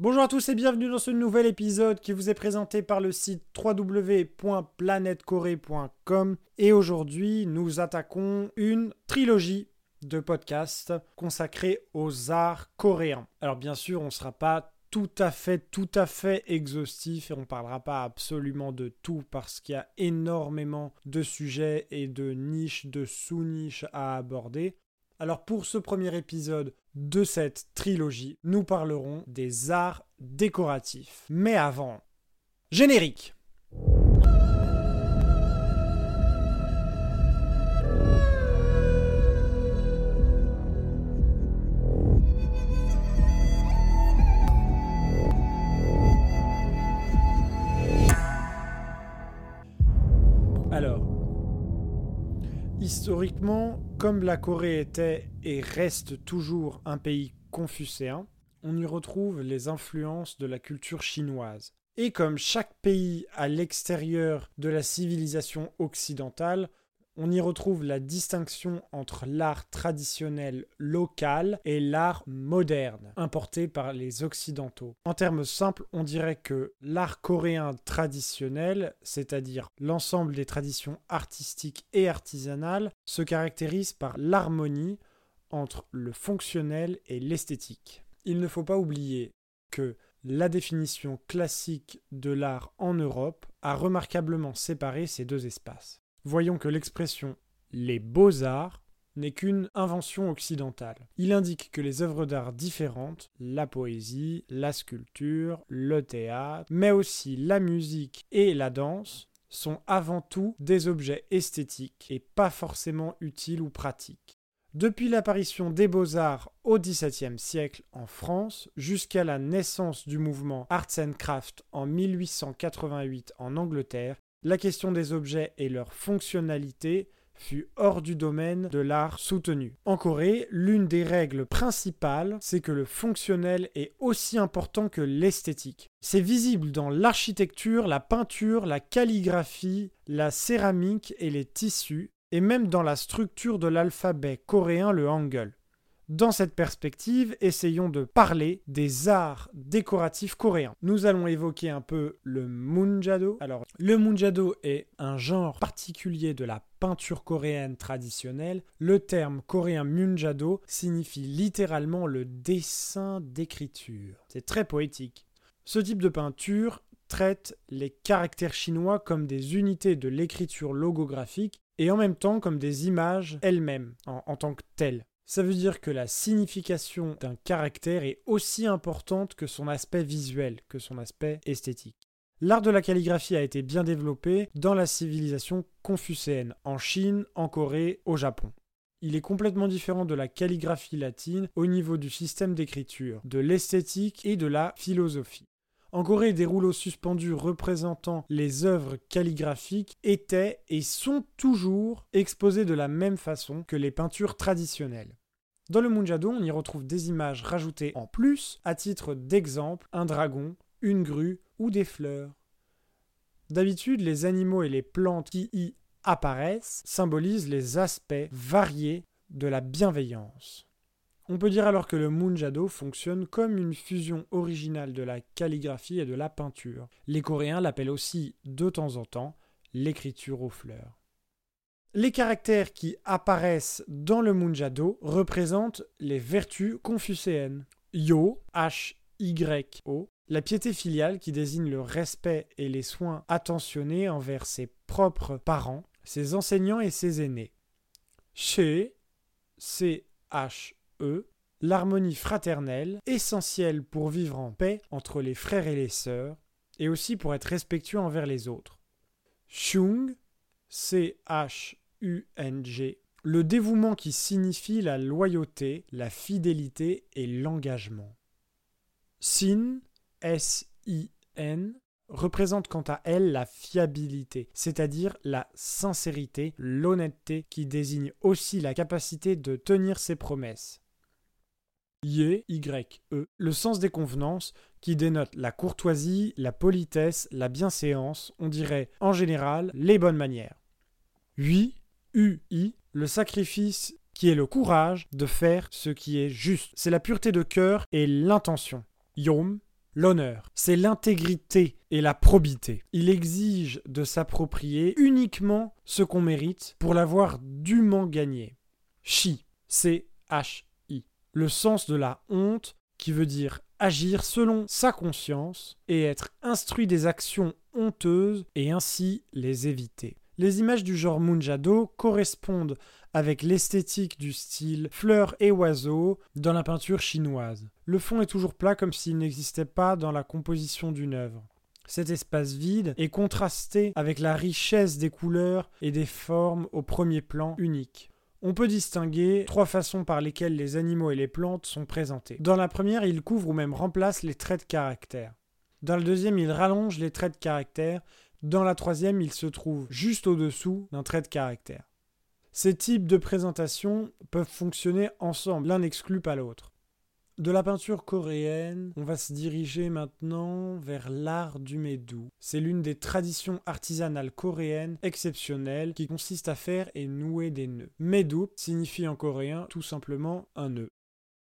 Bonjour à tous et bienvenue dans ce nouvel épisode qui vous est présenté par le site www.planetcorée.com et aujourd'hui nous attaquons une trilogie de podcasts consacrés aux arts coréens. Alors bien sûr on ne sera pas tout à fait, tout à fait exhaustif et on ne parlera pas absolument de tout parce qu'il y a énormément de sujets et de niches, de sous-niches à aborder. Alors pour ce premier épisode de cette trilogie, nous parlerons des arts décoratifs. Mais avant, générique Historiquement, comme la Corée était et reste toujours un pays confucéen, on y retrouve les influences de la culture chinoise. Et comme chaque pays à l'extérieur de la civilisation occidentale on y retrouve la distinction entre l'art traditionnel local et l'art moderne, importé par les Occidentaux. En termes simples, on dirait que l'art coréen traditionnel, c'est-à-dire l'ensemble des traditions artistiques et artisanales, se caractérise par l'harmonie entre le fonctionnel et l'esthétique. Il ne faut pas oublier que la définition classique de l'art en Europe a remarquablement séparé ces deux espaces voyons que l'expression les beaux-arts n'est qu'une invention occidentale. Il indique que les œuvres d'art différentes, la poésie, la sculpture, le théâtre, mais aussi la musique et la danse, sont avant tout des objets esthétiques et pas forcément utiles ou pratiques. Depuis l'apparition des beaux-arts au XVIIe siècle en France jusqu'à la naissance du mouvement Arts and Craft en 1888 en Angleterre, la question des objets et leur fonctionnalité fut hors du domaine de l'art soutenu. En Corée, l'une des règles principales, c'est que le fonctionnel est aussi important que l'esthétique. C'est visible dans l'architecture, la peinture, la calligraphie, la céramique et les tissus, et même dans la structure de l'alphabet coréen, le hangul. Dans cette perspective, essayons de parler des arts décoratifs coréens. Nous allons évoquer un peu le munjado. Alors, le munjado est un genre particulier de la peinture coréenne traditionnelle. Le terme coréen munjado signifie littéralement le dessin d'écriture. C'est très poétique. Ce type de peinture traite les caractères chinois comme des unités de l'écriture logographique et en même temps comme des images elles-mêmes en, en tant que telles. Ça veut dire que la signification d'un caractère est aussi importante que son aspect visuel, que son aspect esthétique. L'art de la calligraphie a été bien développé dans la civilisation confucéenne, en Chine, en Corée, au Japon. Il est complètement différent de la calligraphie latine au niveau du système d'écriture, de l'esthétique et de la philosophie. En Corée, des rouleaux suspendus représentant les œuvres calligraphiques étaient et sont toujours exposés de la même façon que les peintures traditionnelles. Dans le Munjado, on y retrouve des images rajoutées en plus, à titre d'exemple, un dragon, une grue ou des fleurs. D'habitude, les animaux et les plantes qui y apparaissent symbolisent les aspects variés de la bienveillance. On peut dire alors que le Munjado fonctionne comme une fusion originale de la calligraphie et de la peinture. Les Coréens l'appellent aussi de temps en temps l'écriture aux fleurs. Les caractères qui apparaissent dans le Munjado représentent les vertus confucéennes. Yo, H-Y-O, la piété filiale qui désigne le respect et les soins attentionnés envers ses propres parents, ses enseignants et ses aînés. She, C-H eux, l'harmonie fraternelle, essentielle pour vivre en paix entre les frères et les sœurs, et aussi pour être respectueux envers les autres. Chung, C-H-U-N-G, le dévouement qui signifie la loyauté, la fidélité et l'engagement. Sin, S-I-N, représente quant à elle la fiabilité, c'est-à-dire la sincérité, l'honnêteté qui désigne aussi la capacité de tenir ses promesses. Y, Y-E, le sens des convenances qui dénote la courtoisie, la politesse, la bienséance, on dirait en général les bonnes manières. Ui, U-I, le sacrifice qui est le courage de faire ce qui est juste. C'est la pureté de cœur et l'intention. Yom, l'honneur, c'est l'intégrité et la probité. Il exige de s'approprier uniquement ce qu'on mérite pour l'avoir dûment gagné. Chi, c'est H-I. Le sens de la honte qui veut dire agir selon sa conscience et être instruit des actions honteuses et ainsi les éviter. Les images du genre Munjado correspondent avec l'esthétique du style fleurs et oiseaux dans la peinture chinoise. Le fond est toujours plat comme s'il n'existait pas dans la composition d'une œuvre. Cet espace vide est contrasté avec la richesse des couleurs et des formes au premier plan unique. On peut distinguer trois façons par lesquelles les animaux et les plantes sont présentés. Dans la première, il couvre ou même remplace les traits de caractère. Dans la deuxième, il rallonge les traits de caractère. Dans la troisième, il se trouve juste au-dessous d'un trait de caractère. Ces types de présentation peuvent fonctionner ensemble, l'un n'exclut pas l'autre. De la peinture coréenne, on va se diriger maintenant vers l'art du médou. C'est l'une des traditions artisanales coréennes exceptionnelles qui consiste à faire et nouer des nœuds. Médou signifie en coréen tout simplement un nœud.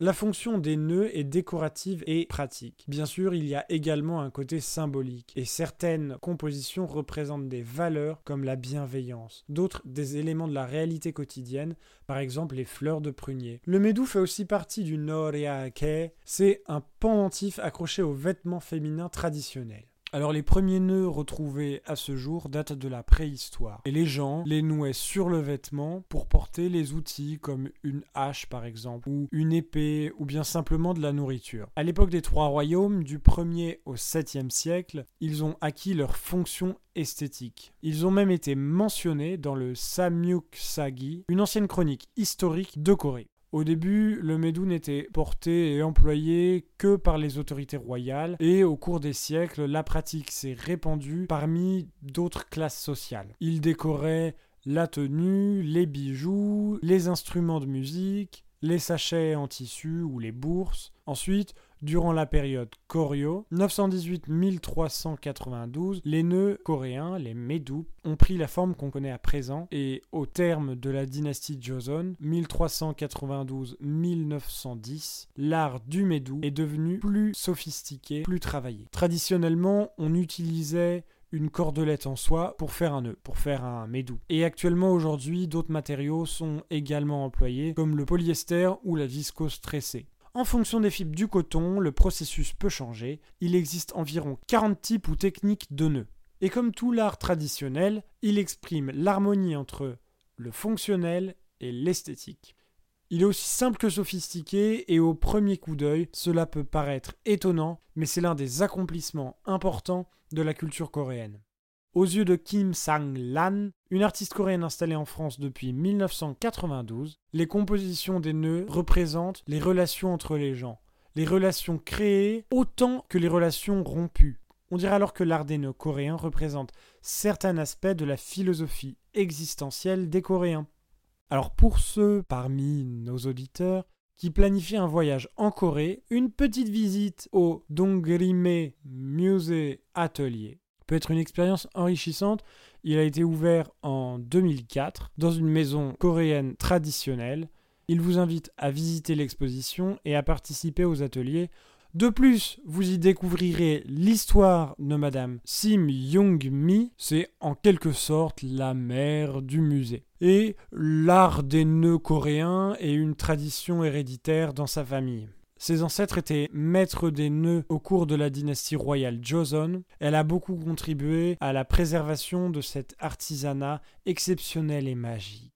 La fonction des nœuds est décorative et pratique. Bien sûr, il y a également un côté symbolique, et certaines compositions représentent des valeurs comme la bienveillance, d'autres des éléments de la réalité quotidienne, par exemple les fleurs de prunier. Le médou fait aussi partie du noriake, c'est un pendentif accroché aux vêtements féminins traditionnels. Alors les premiers nœuds retrouvés à ce jour datent de la préhistoire. Et les gens les nouaient sur le vêtement pour porter les outils comme une hache par exemple, ou une épée, ou bien simplement de la nourriture. À l'époque des trois royaumes, du 1er au 7e siècle, ils ont acquis leur fonction esthétique. Ils ont même été mentionnés dans le Samyuk Sagi, une ancienne chronique historique de Corée. Au début, le médou n'était porté et employé que par les autorités royales, et au cours des siècles, la pratique s'est répandue parmi d'autres classes sociales. Il décorait la tenue, les bijoux, les instruments de musique, les sachets en tissu ou les bourses. Ensuite, durant la période Koryo, 918-1392, les nœuds coréens, les Médou, ont pris la forme qu'on connaît à présent et au terme de la dynastie Joseon, 1392-1910, l'art du Médou est devenu plus sophistiqué, plus travaillé. Traditionnellement, on utilisait une cordelette en soie pour faire un nœud, pour faire un médou. Et actuellement aujourd'hui, d'autres matériaux sont également employés, comme le polyester ou la viscose tressée. En fonction des fibres du coton, le processus peut changer. Il existe environ 40 types ou techniques de nœuds. Et comme tout l'art traditionnel, il exprime l'harmonie entre le fonctionnel et l'esthétique. Il est aussi simple que sophistiqué et au premier coup d'œil, cela peut paraître étonnant, mais c'est l'un des accomplissements importants de la culture coréenne. Aux yeux de Kim Sang-lan, une artiste coréenne installée en France depuis 1992, les compositions des nœuds représentent les relations entre les gens, les relations créées autant que les relations rompues. On dirait alors que l'art des nœuds coréens représente certains aspects de la philosophie existentielle des Coréens. Alors pour ceux parmi nos auditeurs qui planifient un voyage en Corée, une petite visite au Dongrime Musée Atelier peut être une expérience enrichissante. Il a été ouvert en 2004 dans une maison coréenne traditionnelle. Il vous invite à visiter l'exposition et à participer aux ateliers de plus, vous y découvrirez l'histoire de Madame Sim Young-mi, c'est en quelque sorte la mère du musée. Et l'art des nœuds coréens est une tradition héréditaire dans sa famille. Ses ancêtres étaient maîtres des nœuds au cours de la dynastie royale Joseon. Elle a beaucoup contribué à la préservation de cet artisanat exceptionnel et magique.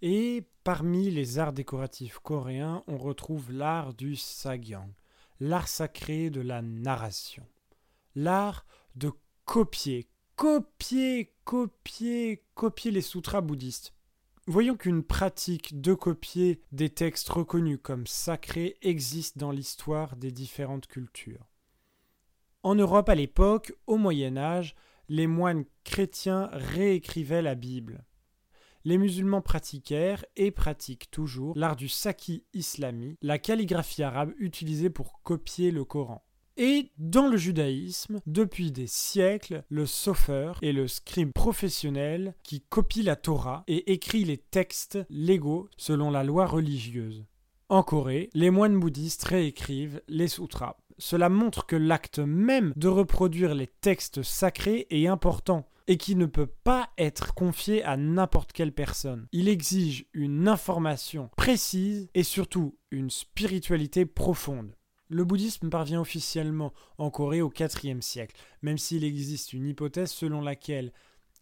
Et parmi les arts décoratifs coréens, on retrouve l'art du sagyang l'art sacré de la narration, l'art de copier, copier, copier, copier les sutras bouddhistes. Voyons qu'une pratique de copier des textes reconnus comme sacrés existe dans l'histoire des différentes cultures. En Europe à l'époque, au Moyen Âge, les moines chrétiens réécrivaient la Bible les musulmans pratiquèrent et pratiquent toujours l'art du saki islami, la calligraphie arabe utilisée pour copier le Coran. Et dans le judaïsme, depuis des siècles, le sopheur est le scribe professionnel qui copie la Torah et écrit les textes légaux selon la loi religieuse. En Corée, les moines bouddhistes réécrivent les sutras cela montre que l'acte même de reproduire les textes sacrés est important et qui ne peut pas être confié à n'importe quelle personne. Il exige une information précise et surtout une spiritualité profonde. Le bouddhisme parvient officiellement en Corée au IVe siècle, même s'il existe une hypothèse selon laquelle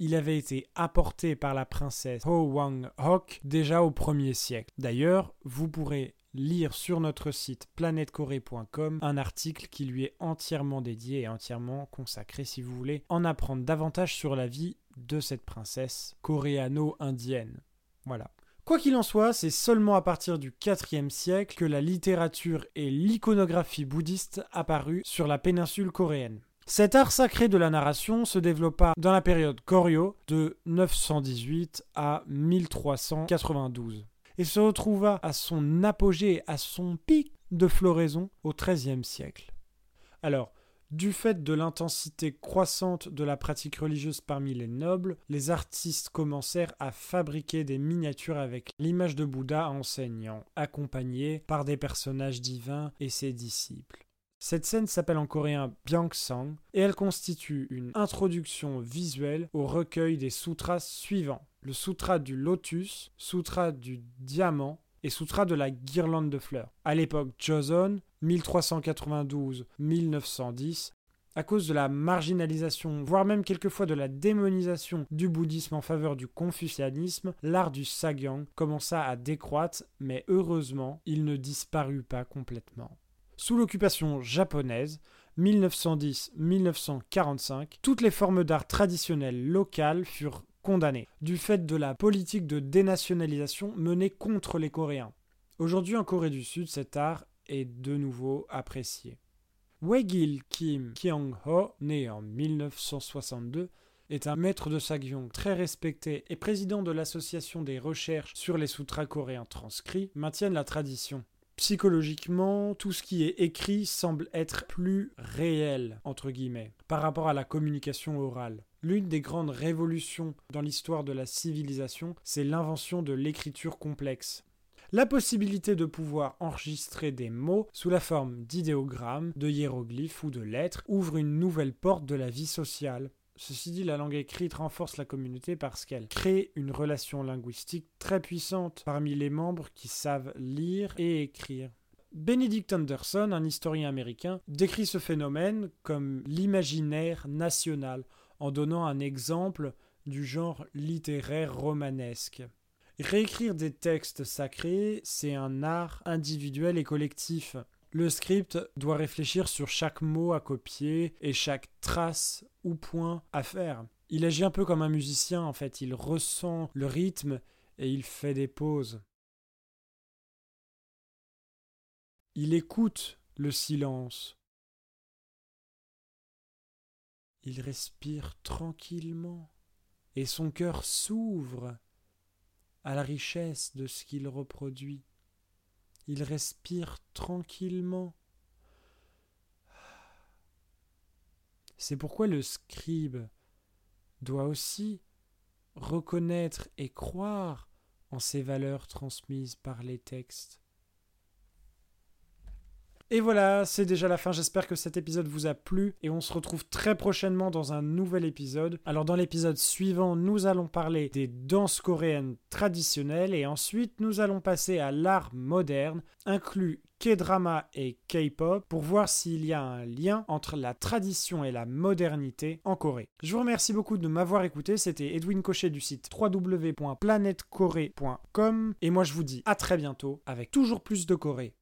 il avait été apporté par la princesse Ho Wang Hok déjà au 1er siècle. D'ailleurs, vous pourrez lire sur notre site planetcorée.com un article qui lui est entièrement dédié et entièrement consacré si vous voulez en apprendre davantage sur la vie de cette princesse coréano-indienne. Voilà. Quoi qu'il en soit, c'est seulement à partir du IVe siècle que la littérature et l'iconographie bouddhiste apparut sur la péninsule coréenne. Cet art sacré de la narration se développa dans la période Koryo de 918 à 1392 et se retrouva à son apogée, à son pic de floraison au XIIIe siècle. Alors, du fait de l'intensité croissante de la pratique religieuse parmi les nobles, les artistes commencèrent à fabriquer des miniatures avec l'image de Bouddha enseignant, accompagné par des personnages divins et ses disciples. Cette scène s'appelle en coréen Byangsang et elle constitue une introduction visuelle au recueil des sutras suivants. Le sutra du lotus, sutra du diamant et sutra de la guirlande de fleurs. À l'époque Joseon, 1392-1910, à cause de la marginalisation, voire même quelquefois de la démonisation du bouddhisme en faveur du confucianisme, l'art du sagyang commença à décroître, mais heureusement, il ne disparut pas complètement. Sous l'occupation japonaise, 1910-1945, toutes les formes d'art traditionnelles locales furent condamnées, du fait de la politique de dénationalisation menée contre les Coréens. Aujourd'hui en Corée du Sud, cet art est de nouveau apprécié. Weigil Kim Kyung-ho, né en 1962, est un maître de sagyong très respecté et président de l'association des recherches sur les sutras coréens transcrits, maintiennent la tradition psychologiquement, tout ce qui est écrit semble être plus réel, entre guillemets, par rapport à la communication orale. L'une des grandes révolutions dans l'histoire de la civilisation, c'est l'invention de l'écriture complexe. La possibilité de pouvoir enregistrer des mots sous la forme d'idéogrammes, de hiéroglyphes ou de lettres ouvre une nouvelle porte de la vie sociale. Ceci dit, la langue écrite renforce la communauté parce qu'elle crée une relation linguistique très puissante parmi les membres qui savent lire et écrire. Benedict Anderson, un historien américain, décrit ce phénomène comme l'imaginaire national, en donnant un exemple du genre littéraire romanesque. Réécrire des textes sacrés, c'est un art individuel et collectif. Le script doit réfléchir sur chaque mot à copier et chaque trace ou point à faire. Il agit un peu comme un musicien en fait, il ressent le rythme et il fait des pauses. Il écoute le silence. Il respire tranquillement et son cœur s'ouvre à la richesse de ce qu'il reproduit. Il respire tranquillement. C'est pourquoi le scribe doit aussi reconnaître et croire en ces valeurs transmises par les textes. Et voilà, c'est déjà la fin. J'espère que cet épisode vous a plu et on se retrouve très prochainement dans un nouvel épisode. Alors dans l'épisode suivant, nous allons parler des danses coréennes traditionnelles et ensuite nous allons passer à l'art moderne, inclus K-drama et K-pop, pour voir s'il y a un lien entre la tradition et la modernité en Corée. Je vous remercie beaucoup de m'avoir écouté. C'était Edwin Cochet du site www.planetcorée.com et moi je vous dis à très bientôt avec toujours plus de Corée.